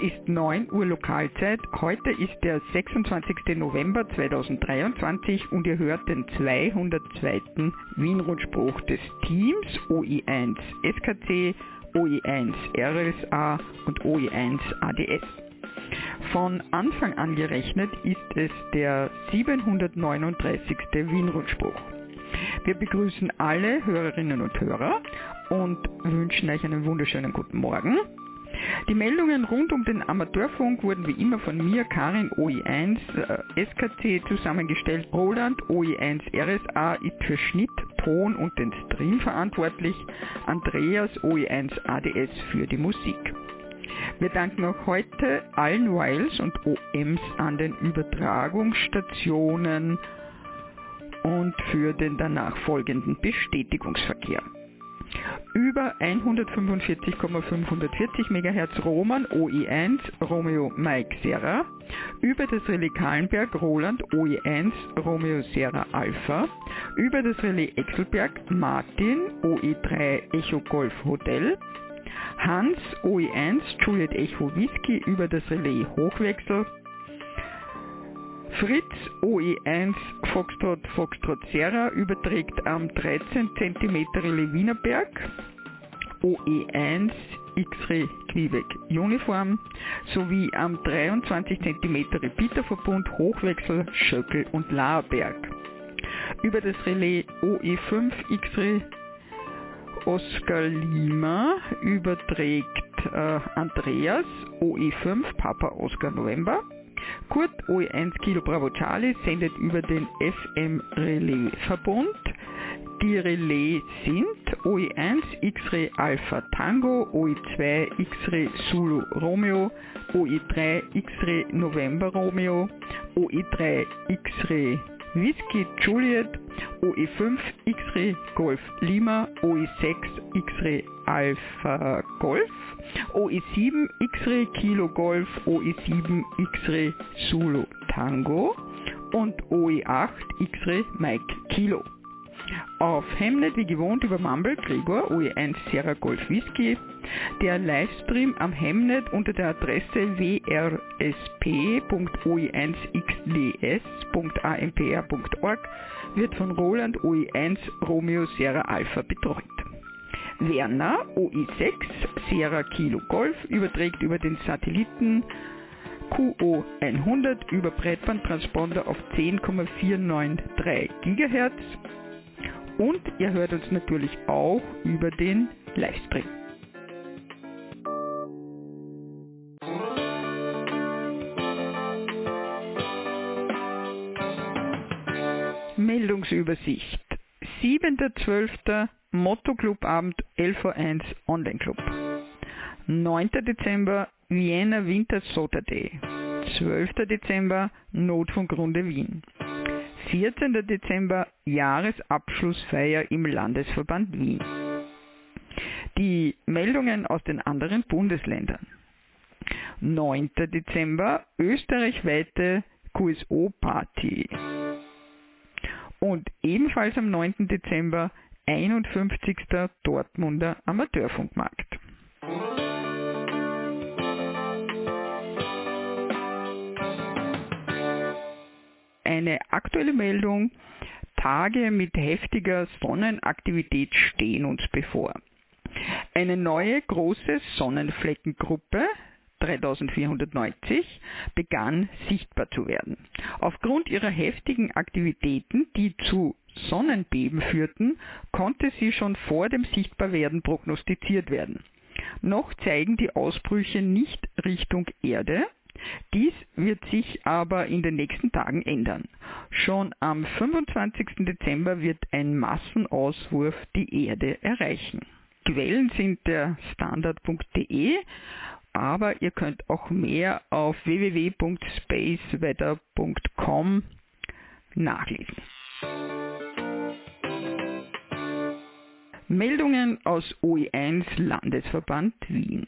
Ist 9 Uhr Lokalzeit. Heute ist der 26. November 2023 und ihr hört den 202. Wienrundspruch des Teams OI1 SKC, OI1 RSA und OI1 ADS. Von Anfang an gerechnet ist es der 739. Wienrundspruch. Wir begrüßen alle Hörerinnen und Hörer und wünschen euch einen wunderschönen guten Morgen. Die Meldungen rund um den Amateurfunk wurden wie immer von mir, Karin OI1 äh, SKC zusammengestellt. Roland OI1 RSA ist für Schnitt, Ton und den Stream verantwortlich. Andreas OI1 ADS für die Musik. Wir danken auch heute allen Wiles und OMs an den Übertragungsstationen und für den danach folgenden Bestätigungsverkehr über 145,540 MHz Roman OE1 Romeo Mike Serra, über das Relais Kahlenberg Roland OE1 Romeo Serra Alpha, über das Relais Exelberg Martin OE3 Echo Golf Hotel, Hans OE1 Juliet Echo Whisky. Über das Relais Hochwechsel, Fritz OE1 Foxtrot Foxtrot Serra. Überträgt am 13 cm Relais Wienerberg, OE1 X-Ray Quebec Uniform sowie am 23 cm Repeaterverbund Hochwechsel Schöckel und Laerberg. Über das Relais OE5 X-Ray Oscar Lima überträgt äh, Andreas OE5 Papa Oscar November Kurt OE1 Kilo Bravo Charlie sendet über den FM Relais Verbund. Die Relais sind OE1 X-Ray Alpha Tango, OE2 X-Ray Zulu Romeo, OE3 X-Ray November Romeo, OE3 X-Ray Whiskey Juliet, OE5 X-Ray Golf Lima, OE6 X-Ray Alpha Golf, OE7 X-Ray Kilo Golf, OE7 X-Ray Zulu Tango und OE8 X-Ray Mike Kilo. Auf Hemnet wie gewohnt über Mumble Gregor OE1 Sierra Golf Whisky. Der Livestream am Hemnet unter der Adresse wrsp.oe1xds.ampr.org wird von Roland OE1 Romeo Sierra Alpha betreut. Werner OE6 Sierra Kilo Golf überträgt über den Satelliten QO100 über Breitbandtransponder auf 10,493 GHz und ihr hört uns natürlich auch über den Livestream. Meldungsübersicht. 7.12. Motto-Clubabend LV1 Online Club. 9. Dezember Vienna Winter Soda Day. 12. Dezember Notfunkrunde Wien. 14. Dezember Jahresabschlussfeier im Landesverband Wien. Die Meldungen aus den anderen Bundesländern. 9. Dezember österreichweite QSO-Party. Und ebenfalls am 9. Dezember 51. Dortmunder Amateurfunkmarkt. Eine aktuelle Meldung. Tage mit heftiger Sonnenaktivität stehen uns bevor. Eine neue große Sonnenfleckengruppe 3490 begann sichtbar zu werden. Aufgrund ihrer heftigen Aktivitäten, die zu Sonnenbeben führten, konnte sie schon vor dem Sichtbarwerden prognostiziert werden. Noch zeigen die Ausbrüche nicht Richtung Erde. Dies wird sich aber in den nächsten Tagen ändern. Schon am 25. Dezember wird ein Massenauswurf die Erde erreichen. Quellen sind der standard.de aber ihr könnt auch mehr auf www.spaceweather.com nachlesen. Meldungen aus OE1 Landesverband Wien.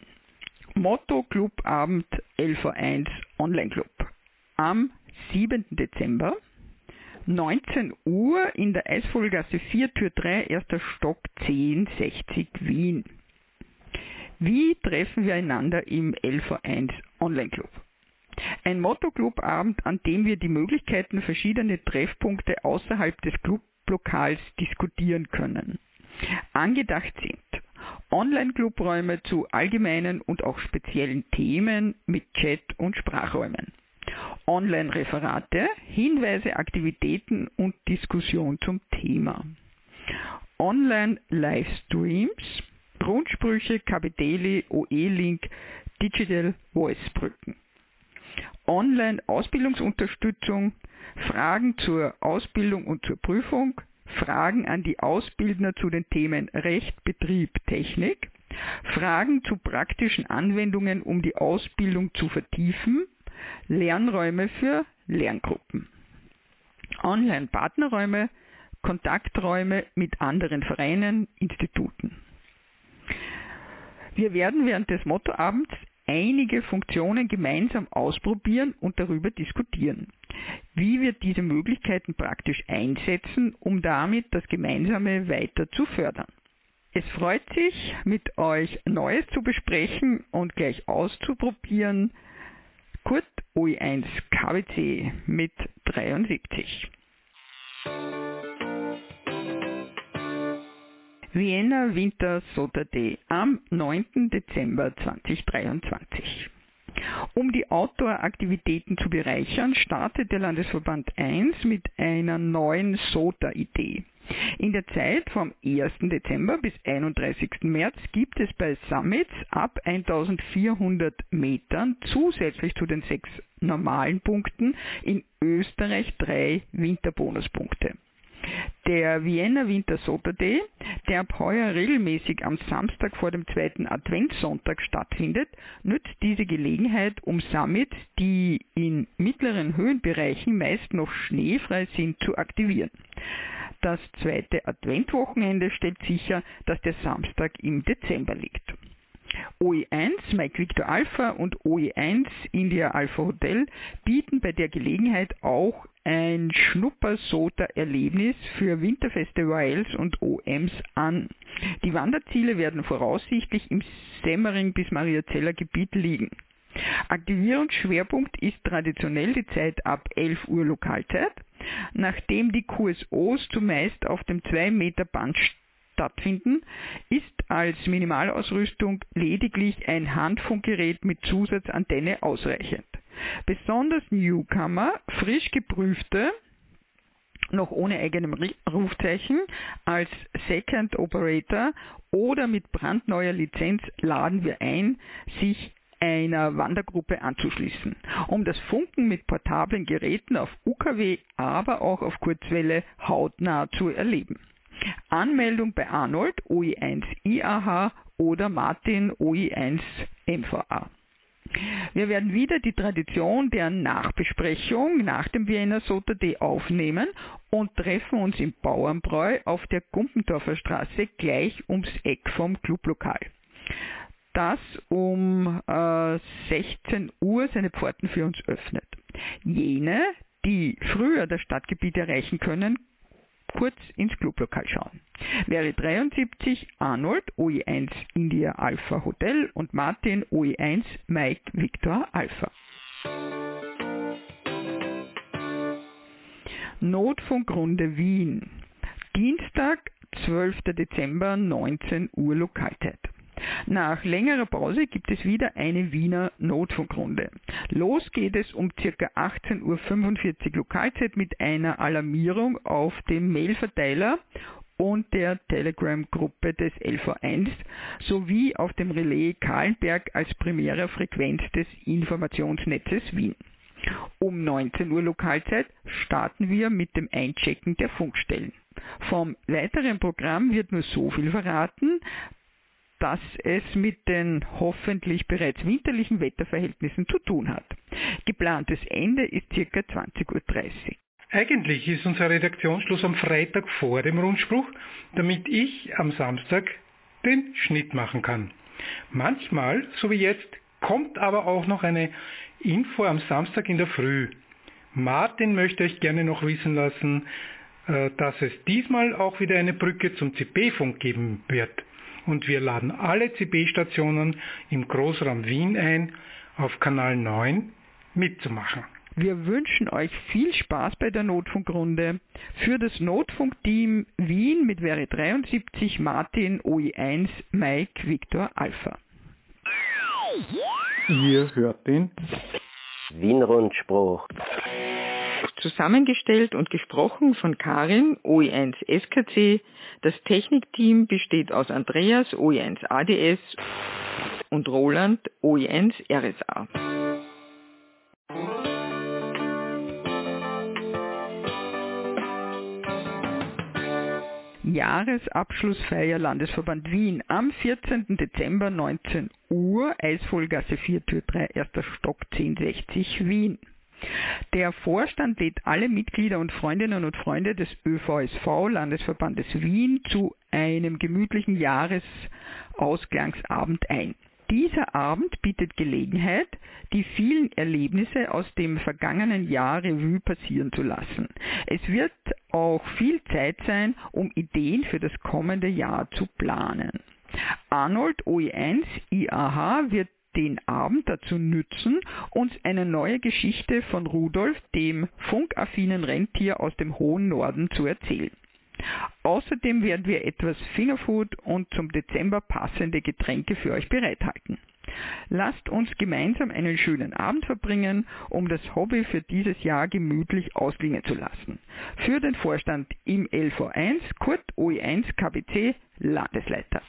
Motto Clubabend LV1 Online Club. Am 7. Dezember 19 Uhr in der Eisvogelgasse 4 Tür 3, erster Stock 1060 Wien. Wie treffen wir einander im LV1 Online-Club. Ein Motto-Club-Abend, an dem wir die Möglichkeiten verschiedener Treffpunkte außerhalb des Clublokals diskutieren können. Angedacht sind Online-Clubräume zu allgemeinen und auch speziellen Themen mit Chat und Sprachräumen. Online-Referate, Hinweise, Aktivitäten und Diskussion zum Thema. Online-Livestreams, Grundsprüche, KBDeli, OE-Link, Digital Voice-Brücken. Online-Ausbildungsunterstützung, Fragen zur Ausbildung und zur Prüfung, Fragen an die Ausbildner zu den Themen Recht, Betrieb, Technik, Fragen zu praktischen Anwendungen, um die Ausbildung zu vertiefen, Lernräume für Lerngruppen, Online-Partnerräume, Kontakträume mit anderen Vereinen, Instituten. Wir werden während des Mottoabends einige Funktionen gemeinsam ausprobieren und darüber diskutieren, wie wir diese Möglichkeiten praktisch einsetzen, um damit das Gemeinsame weiter zu fördern. Es freut sich, mit euch Neues zu besprechen und gleich auszuprobieren. Kurt OE1 KWC mit 73. Vienna Winter Soda Day am 9. Dezember 2023. Um die Outdoor-Aktivitäten zu bereichern, startet der Landesverband 1 mit einer neuen SOTA-Idee. In der Zeit vom 1. Dezember bis 31. März gibt es bei Summits ab 1400 Metern zusätzlich zu den sechs normalen Punkten in Österreich drei Winterbonuspunkte. Der Vienna Winter Saturday, der ab heuer regelmäßig am Samstag vor dem zweiten Adventssonntag stattfindet, nützt diese Gelegenheit, um Summits, die in mittleren Höhenbereichen meist noch schneefrei sind, zu aktivieren. Das zweite Adventwochenende stellt sicher, dass der Samstag im Dezember liegt. OE1 Mike Victor Alpha und OE1 India Alpha Hotel bieten bei der Gelegenheit auch ein Schnuppersota-Erlebnis für Winterfestivals und OMs an. Die Wanderziele werden voraussichtlich im Semmering bis Mariazeller Gebiet liegen. Aktivierungsschwerpunkt ist traditionell die Zeit ab 11 Uhr Lokalzeit, nachdem die QSOs zumeist auf dem 2 Meter Band stattfinden, ist als Minimalausrüstung lediglich ein Handfunkgerät mit Zusatzantenne ausreichend. Besonders Newcomer, frisch geprüfte, noch ohne eigenem Rufzeichen, als Second Operator oder mit brandneuer Lizenz laden wir ein, sich einer Wandergruppe anzuschließen, um das Funken mit portablen Geräten auf UKW, aber auch auf Kurzwelle hautnah zu erleben. Anmeldung bei Arnold OI1 IAH oder Martin OI1 MVA. Wir werden wieder die Tradition der Nachbesprechung nach dem Wiener Saturday aufnehmen und treffen uns im Bauernbräu auf der Gumpendorfer Straße gleich ums Eck vom Clublokal. Das um äh, 16 Uhr seine Pforten für uns öffnet. Jene, die früher das Stadtgebiet erreichen können, kurz ins Clublokal schauen. Wäre 73 Arnold OE1 India Alpha Hotel und Martin OE1 Mike Victor Alpha. Notfunkrunde Wien. Dienstag, 12. Dezember, 19 Uhr Lokalzeit. Nach längerer Pause gibt es wieder eine Wiener Notfunkrunde. Los geht es um ca. 18.45 Uhr Lokalzeit mit einer Alarmierung auf dem Mailverteiler und der Telegram-Gruppe des LV1 sowie auf dem Relais Kahlenberg als primärer Frequenz des Informationsnetzes Wien. Um 19 Uhr Lokalzeit starten wir mit dem Einchecken der Funkstellen. Vom weiteren Programm wird nur so viel verraten, dass es mit den hoffentlich bereits winterlichen Wetterverhältnissen zu tun hat. Geplantes Ende ist ca. 20.30 Uhr. Eigentlich ist unser Redaktionsschluss am Freitag vor dem Rundspruch, damit ich am Samstag den Schnitt machen kann. Manchmal, so wie jetzt, kommt aber auch noch eine Info am Samstag in der Früh. Martin möchte euch gerne noch wissen lassen, äh, dass es diesmal auch wieder eine Brücke zum CP-Funk geben wird und wir laden alle CB-Stationen im Großraum Wien ein, auf Kanal 9 mitzumachen. Wir wünschen euch viel Spaß bei der Notfunkrunde. Für das Notfunkteam Wien mit Wäre 73 Martin OE1 Mike Victor Alpha. Ihr hört den Wien-Rundspruch. Zusammengestellt und gesprochen von Karin, OE1 SKC. Das Technikteam besteht aus Andreas, OE1 ADS und Roland, OE1 RSA. Jahresabschlussfeier Landesverband Wien am 14. Dezember 19 Uhr, Eisvollgasse 4 Tür 3, erster Stock 1060 Wien. Der Vorstand lädt alle Mitglieder und Freundinnen und Freunde des ÖVSV Landesverbandes Wien zu einem gemütlichen Jahresausklangsabend ein. Dieser Abend bietet Gelegenheit, die vielen Erlebnisse aus dem vergangenen Jahr Revue passieren zu lassen. Es wird auch viel Zeit sein, um Ideen für das kommende Jahr zu planen. Arnold OE1 IAH wird den Abend dazu nützen, uns eine neue Geschichte von Rudolf, dem funkaffinen Rentier aus dem hohen Norden, zu erzählen. Außerdem werden wir etwas Fingerfood und zum Dezember passende Getränke für euch bereithalten. Lasst uns gemeinsam einen schönen Abend verbringen, um das Hobby für dieses Jahr gemütlich ausklingen zu lassen. Für den Vorstand im LV1 Kurt OE1 KBC Landesleiter.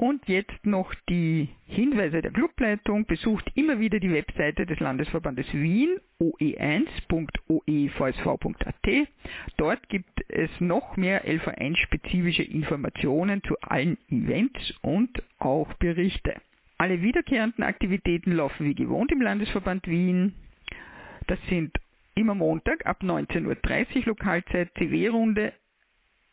Und jetzt noch die Hinweise der Clubleitung. Besucht immer wieder die Webseite des Landesverbandes Wien, oe1.oevsv.at. Dort gibt es noch mehr LV1-spezifische Informationen zu allen Events und auch Berichte. Alle wiederkehrenden Aktivitäten laufen wie gewohnt im Landesverband Wien. Das sind immer Montag ab 19.30 Uhr Lokalzeit CW-Runde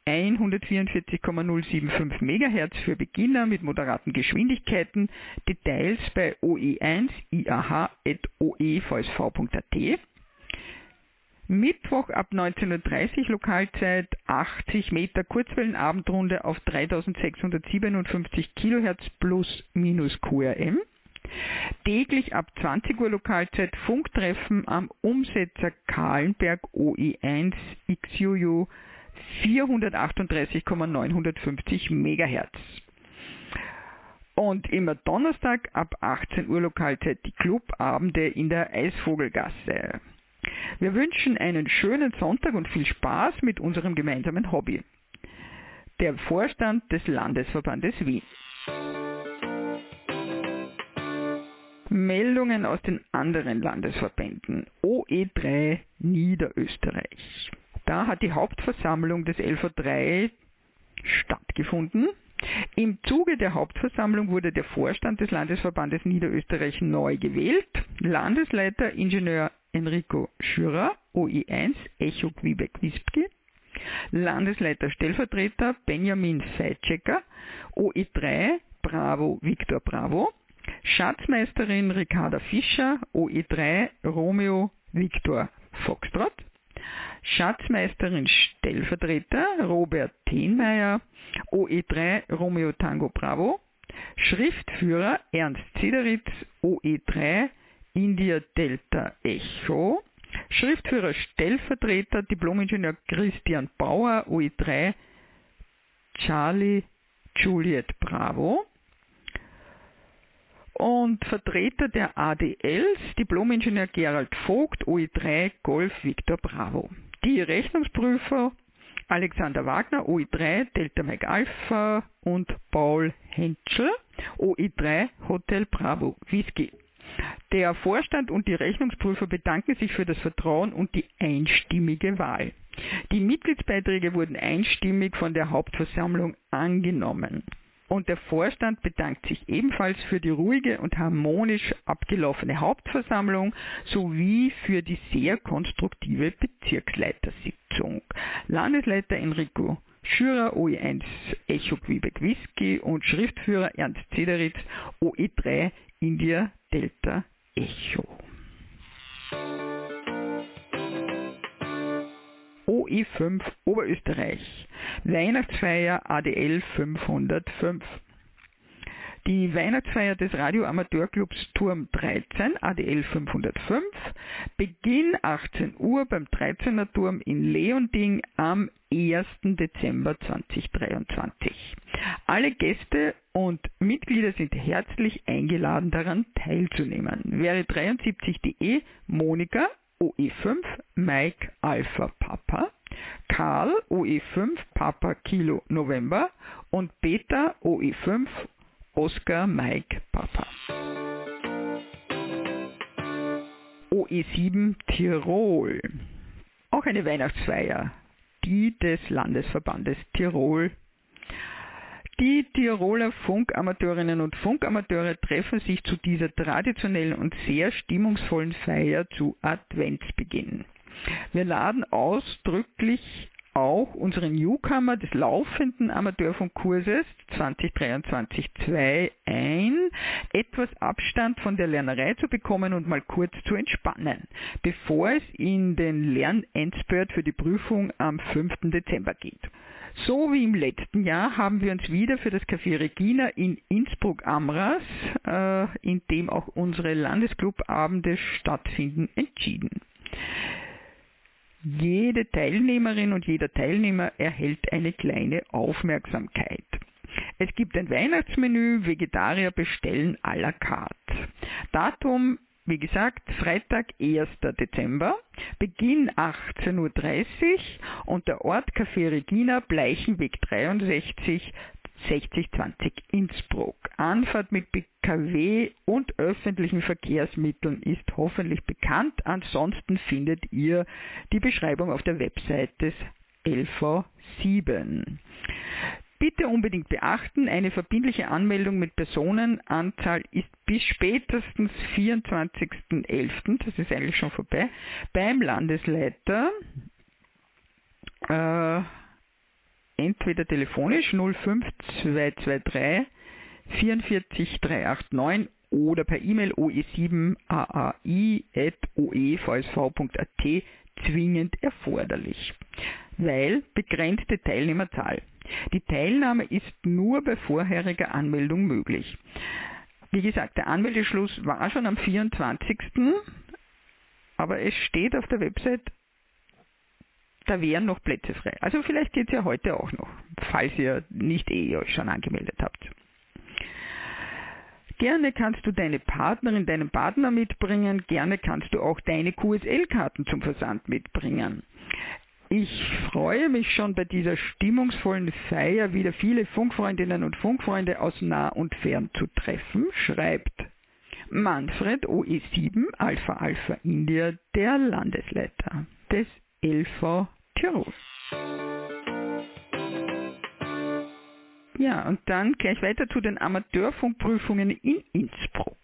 144,075 MHz für Beginner mit moderaten Geschwindigkeiten. Details bei oe1 iah.oevsv.at. Mittwoch ab 19.30 Uhr Lokalzeit 80 Meter Kurzwellenabendrunde auf 3657 kHz plus minus QRM. Täglich ab 20 Uhr Lokalzeit Funktreffen am Umsetzer Kahlenberg OE1 XUU 438,950 MHz. Und immer Donnerstag ab 18 Uhr Lokalzeit die Clubabende in der Eisvogelgasse. Wir wünschen einen schönen Sonntag und viel Spaß mit unserem gemeinsamen Hobby. Der Vorstand des Landesverbandes Wien. Meldungen aus den anderen Landesverbänden. OE3 Niederösterreich. Da hat die Hauptversammlung des LV3 stattgefunden. Im Zuge der Hauptversammlung wurde der Vorstand des Landesverbandes Niederösterreich neu gewählt. Landesleiter Ingenieur Enrico Schürer, OI1, Echo Quebec Wispke. Landesleiter Stellvertreter Benjamin Seitschecker, OE3 Bravo Victor Bravo. Schatzmeisterin Ricarda Fischer, OE3 Romeo Victor Foxtrot. Schatzmeisterin Stellvertreter Robert Tenmeier, OE3 Romeo Tango Bravo, Schriftführer Ernst Zideritz, OE3 India Delta Echo, Schriftführer Stellvertreter Diplomingenieur Christian Bauer, OE3 Charlie Juliet Bravo, und Vertreter der ADLs, Diplomingenieur Gerald Vogt, OE3 Golf Victor Bravo. Die Rechnungsprüfer Alexander Wagner, OE3 Delta Mike Alpha und Paul Henschel, OE3 Hotel Bravo Whisky. Der Vorstand und die Rechnungsprüfer bedanken sich für das Vertrauen und die einstimmige Wahl. Die Mitgliedsbeiträge wurden einstimmig von der Hauptversammlung angenommen. Und der Vorstand bedankt sich ebenfalls für die ruhige und harmonisch abgelaufene Hauptversammlung sowie für die sehr konstruktive Bezirksleitersitzung. Landesleiter Enrico Schürer OE1 Echo Quebec Whisky und Schriftführer Ernst Zederitz OE3 India Delta Echo. OE5 Oberösterreich Weihnachtsfeier ADL 505. Die Weihnachtsfeier des Radioamateurclubs Turm 13, ADL 505, Beginn 18 Uhr beim 13er Turm in Leonding am 1. Dezember 2023. Alle Gäste und Mitglieder sind herzlich eingeladen, daran teilzunehmen. Wäre 73.de Monika OE5 Mike Alpha Papa, Karl OE5 Papa Kilo November und Peter OE5 Oscar Mike Papa. OE7 Tirol. Auch eine Weihnachtsfeier, die des Landesverbandes Tirol die Tiroler Funkamateurinnen und Funkamateure treffen sich zu dieser traditionellen und sehr stimmungsvollen Feier zu Adventsbeginn. Wir laden ausdrücklich auch unseren Newcomer des laufenden Amateurfunkkurses 2023-2 ein, etwas Abstand von der Lernerei zu bekommen und mal kurz zu entspannen, bevor es in den Lernendspurt für die Prüfung am 5. Dezember geht. So wie im letzten Jahr haben wir uns wieder für das Café Regina in Innsbruck-Amras, äh, in dem auch unsere Landesclubabende stattfinden, entschieden. Jede Teilnehmerin und jeder Teilnehmer erhält eine kleine Aufmerksamkeit. Es gibt ein Weihnachtsmenü, Vegetarier bestellen à la carte. Datum wie gesagt, Freitag, 1. Dezember, Beginn 18.30 Uhr und der Ort Café Regina, Bleichenweg 63, 6020 Innsbruck. Anfahrt mit BKW und öffentlichen Verkehrsmitteln ist hoffentlich bekannt. Ansonsten findet ihr die Beschreibung auf der Website des LV7. Bitte unbedingt beachten, eine verbindliche Anmeldung mit Personenanzahl ist bis spätestens 24.11., das ist eigentlich schon vorbei, beim Landesleiter äh, entweder telefonisch 05223 44389 oder per E-Mail oe7aai.oevsv.at zwingend erforderlich, weil begrenzte Teilnehmerzahl. Die Teilnahme ist nur bei vorheriger Anmeldung möglich. Wie gesagt, der Anmeldeschluss war schon am 24. Aber es steht auf der Website, da wären noch Plätze frei. Also vielleicht geht es ja heute auch noch, falls ihr nicht eh euch schon angemeldet habt. Gerne kannst du deine Partnerin, deinen Partner mitbringen, gerne kannst du auch deine QSL-Karten zum Versand mitbringen. Ich freue mich schon bei dieser stimmungsvollen Feier wieder viele Funkfreundinnen und Funkfreunde aus nah und fern zu treffen, schreibt Manfred OE7 Alpha Alpha India, der Landesleiter des LV Und dann gleich weiter zu den Amateurfunkprüfungen in Innsbruck.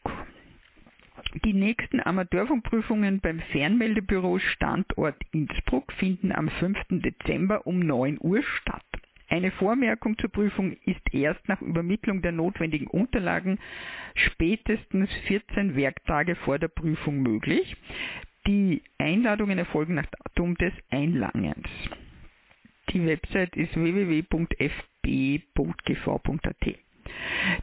Die nächsten Amateurfunkprüfungen beim Fernmeldebüro Standort Innsbruck finden am 5. Dezember um 9 Uhr statt. Eine Vormerkung zur Prüfung ist erst nach Übermittlung der notwendigen Unterlagen spätestens 14 Werktage vor der Prüfung möglich. Die Einladungen erfolgen nach Datum des Einlangens. Die Website ist www.fb.gv.at.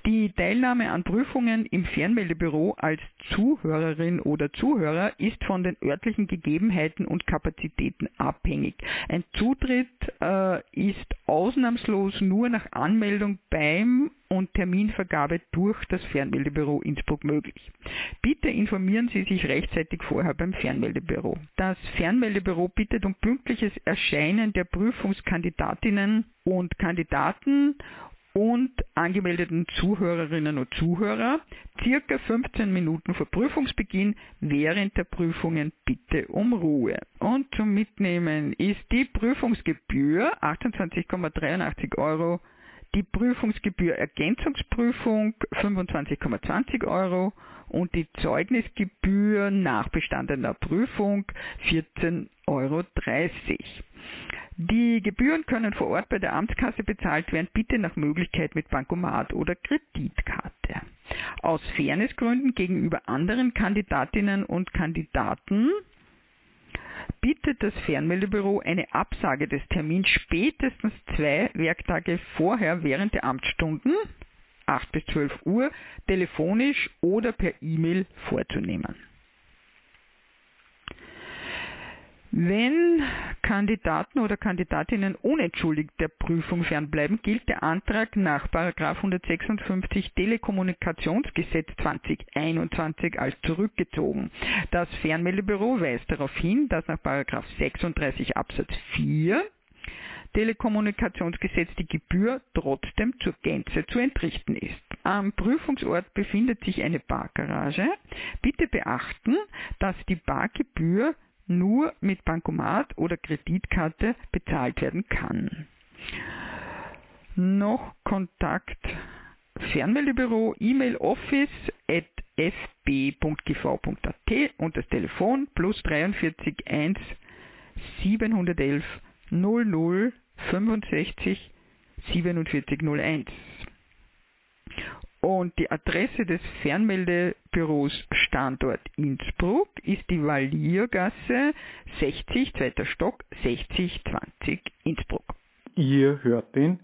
Die Teilnahme an Prüfungen im Fernmeldebüro als Zuhörerin oder Zuhörer ist von den örtlichen Gegebenheiten und Kapazitäten abhängig. Ein Zutritt äh, ist ausnahmslos nur nach Anmeldung beim und Terminvergabe durch das Fernmeldebüro Innsbruck möglich. Bitte informieren Sie sich rechtzeitig vorher beim Fernmeldebüro. Das Fernmeldebüro bittet um pünktliches Erscheinen der Prüfungskandidatinnen und Kandidaten und angemeldeten Zuhörerinnen und Zuhörer circa 15 Minuten vor Prüfungsbeginn während der Prüfungen bitte um Ruhe. Und zum Mitnehmen ist die Prüfungsgebühr 28,83 Euro, die Prüfungsgebühr Ergänzungsprüfung 25,20 Euro und die Zeugnisgebühr nach bestandener Prüfung 14,30 Euro. Die Gebühren können vor Ort bei der Amtskasse bezahlt werden, bitte nach Möglichkeit mit Bankomat oder Kreditkarte. Aus Fairnessgründen gegenüber anderen Kandidatinnen und Kandidaten bittet das Fernmeldebüro eine Absage des Termins spätestens zwei Werktage vorher während der Amtsstunden 8 bis 12 Uhr telefonisch oder per E-Mail vorzunehmen. Wenn Kandidaten oder Kandidatinnen unentschuldigt der Prüfung fernbleiben, gilt der Antrag nach 156 Telekommunikationsgesetz 2021 als zurückgezogen. Das Fernmeldebüro weist darauf hin, dass nach 36 Absatz 4 Telekommunikationsgesetz die Gebühr trotzdem zur Gänze zu entrichten ist. Am Prüfungsort befindet sich eine Parkgarage. Bitte beachten, dass die Parkgebühr nur mit Bankomat oder Kreditkarte bezahlt werden kann. Noch Kontakt Fernmeldebüro, E-Mail office at fb.gv.at und das Telefon plus 43 1 711 00 65 4701. Und die Adresse des Fernmeldebüros Standort Innsbruck ist die Valiergasse 60, zweiter Stock, 6020 Innsbruck. Ihr hört den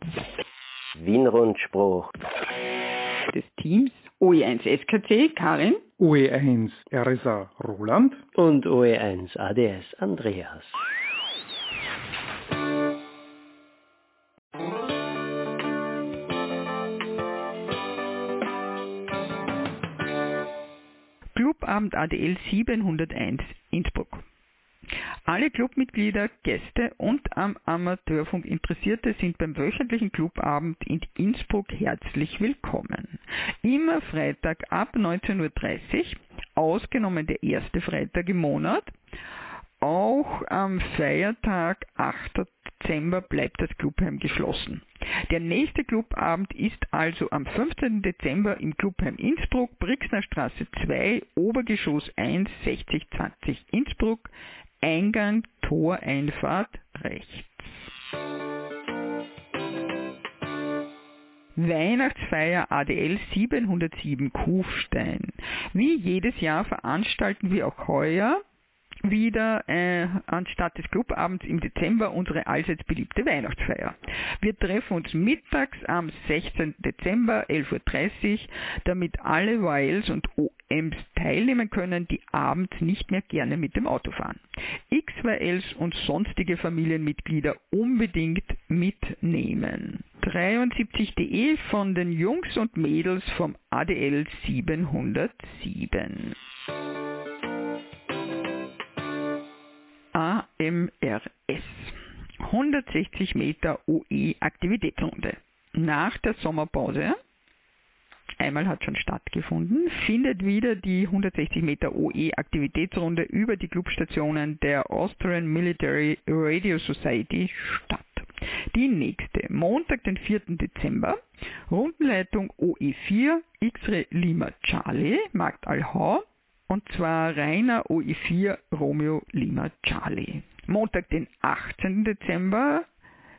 Wien-Rundspruch des Teams OE1 SKC Karin, OE1 RSA Roland und OE1 ADS Andreas. Clubabend ADL 701 Innsbruck. Alle Clubmitglieder, Gäste und am Amateurfunk Interessierte sind beim wöchentlichen Clubabend in Innsbruck herzlich willkommen. Immer Freitag ab 19.30 Uhr, ausgenommen der erste Freitag im Monat. Auch am Feiertag 8. Dezember bleibt das Clubheim geschlossen. Der nächste Clubabend ist also am 15. Dezember im Clubheim Innsbruck, Brixner Straße 2, Obergeschoss 1, 6020 Innsbruck, Eingang, Toreinfahrt rechts. Weihnachtsfeier ADL 707 Kufstein. Wie jedes Jahr veranstalten wir auch heuer wieder äh, anstatt des Clubabends im Dezember unsere allseits beliebte Weihnachtsfeier. Wir treffen uns mittags am 16. Dezember 11.30 Uhr, damit alle YLs und OMs teilnehmen können, die abends nicht mehr gerne mit dem Auto fahren. XYLs und sonstige Familienmitglieder unbedingt mitnehmen. 73.de von den Jungs und Mädels vom ADL 707. AMRS. 160 Meter OE Aktivitätsrunde. Nach der Sommerpause, einmal hat schon stattgefunden, findet wieder die 160 Meter OE Aktivitätsrunde über die Clubstationen der Austrian Military Radio Society statt. Die nächste, Montag, den 4. Dezember, Rundenleitung OE4, X-Ray Lima Charlie, Markt Alhau, und zwar Rainer OE4 Romeo Lima Charlie. Montag, den 18. Dezember,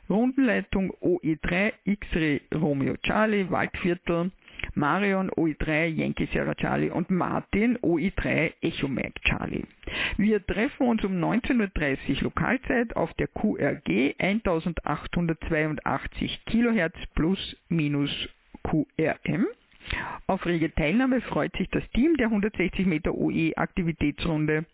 Rundenleitung OE3 X-Ray Romeo Charlie, Waldviertel, Marion OE3 Yankee Sierra Charlie und Martin OE3 Echo Mike Charlie. Wir treffen uns um 19.30 Uhr Lokalzeit auf der QRG 1882 kHz plus minus QRM auf rege Teilnahme freut sich das Team der 160 Meter OE Aktivitätsrunde.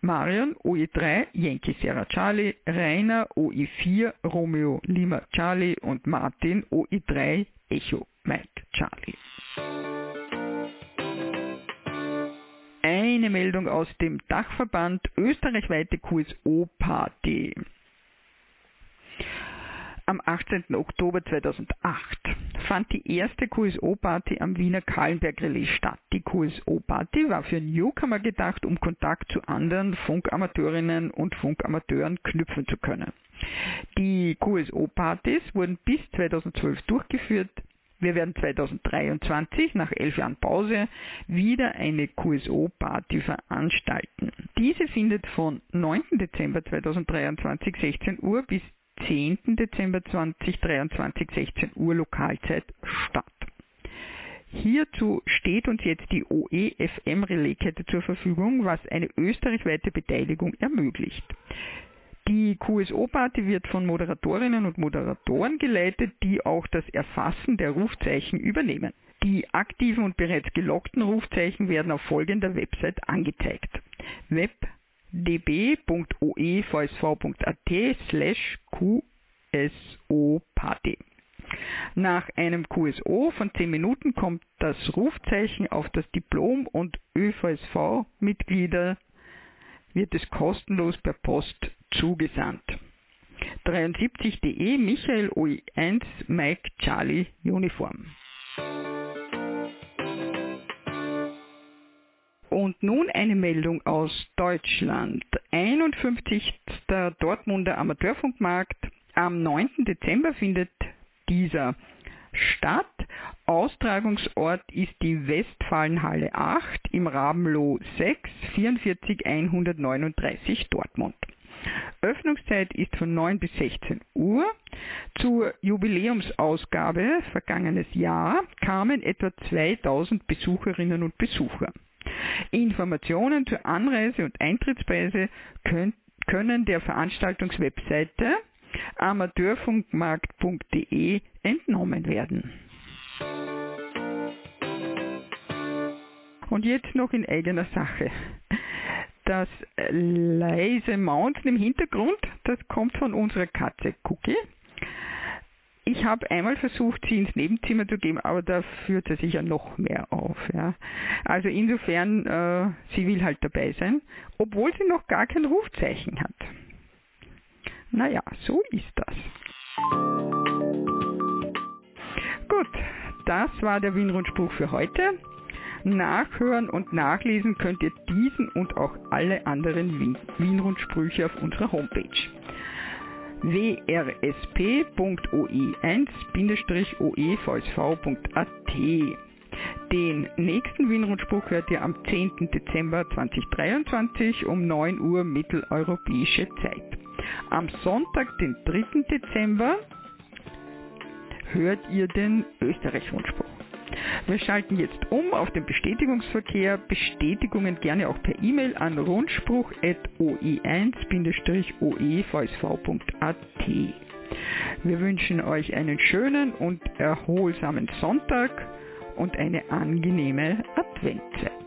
Marion OE3 Yankee Sierra Charlie, Rainer OE4 Romeo Lima Charlie und Martin OE3 Echo Mike Charlie. Eine Meldung aus dem Dachverband österreichweite QSO Party. Am 18. Oktober 2008 fand die erste QSO-Party am Wiener Kahlenberg Relais statt. Die QSO-Party war für Newcomer gedacht, um Kontakt zu anderen Funkamateurinnen und Funkamateuren knüpfen zu können. Die QSO-Partys wurden bis 2012 durchgeführt. Wir werden 2023, nach elf Jahren Pause, wieder eine QSO-Party veranstalten. Diese findet von 9. Dezember 2023 16 Uhr bis 10. Dezember 2023 16 Uhr Lokalzeit statt. Hierzu steht uns jetzt die OE-FM Relaiskette zur Verfügung, was eine österreichweite Beteiligung ermöglicht. Die QSO-Party wird von Moderatorinnen und Moderatoren geleitet, die auch das Erfassen der Rufzeichen übernehmen. Die aktiven und bereits geloggten Rufzeichen werden auf folgender Website angezeigt. web.db.oevsv.at slash QSO-Party. Nach einem QSO von 10 Minuten kommt das Rufzeichen auf das Diplom und ÖVSV-Mitglieder wird es kostenlos per Post zugesandt. 73.de Michael OI1 Mike Charlie Uniform. Und nun eine Meldung aus Deutschland. 51. Dortmunder Amateurfunkmarkt. Am 9. Dezember findet dieser statt. Austragungsort ist die Westfalenhalle 8 im Rabenloh 6 44139 Dortmund. Öffnungszeit ist von 9 bis 16 Uhr. Zur Jubiläumsausgabe vergangenes Jahr kamen etwa 2000 Besucherinnen und Besucher. Informationen zur Anreise und Eintrittspreise können der Veranstaltungswebseite amateurfunkmarkt.de entnommen werden. Und jetzt noch in eigener Sache. Das leise Mountain im Hintergrund, das kommt von unserer Katze Cookie. Ich habe einmal versucht, sie ins Nebenzimmer zu geben, aber da führt sie sich ja noch mehr auf. Ja. Also insofern, äh, sie will halt dabei sein, obwohl sie noch gar kein Rufzeichen hat. Naja, so ist das. Gut, das war der Wienrundspruch für heute. Nachhören und nachlesen könnt ihr diesen und auch alle anderen Wienrundsprüche auf unserer Homepage wrsp.oe1-oevsv.at. Den nächsten Wienrundspruch hört ihr am 10. Dezember 2023 um 9 Uhr mitteleuropäische Zeit. Am Sonntag, den 3. Dezember, hört ihr den Österreich-Rundspruch. Wir schalten jetzt um auf den Bestätigungsverkehr. Bestätigungen gerne auch per E-Mail an rundspruch.oe1-oevsv.at. Wir wünschen euch einen schönen und erholsamen Sonntag und eine angenehme Adventzeit.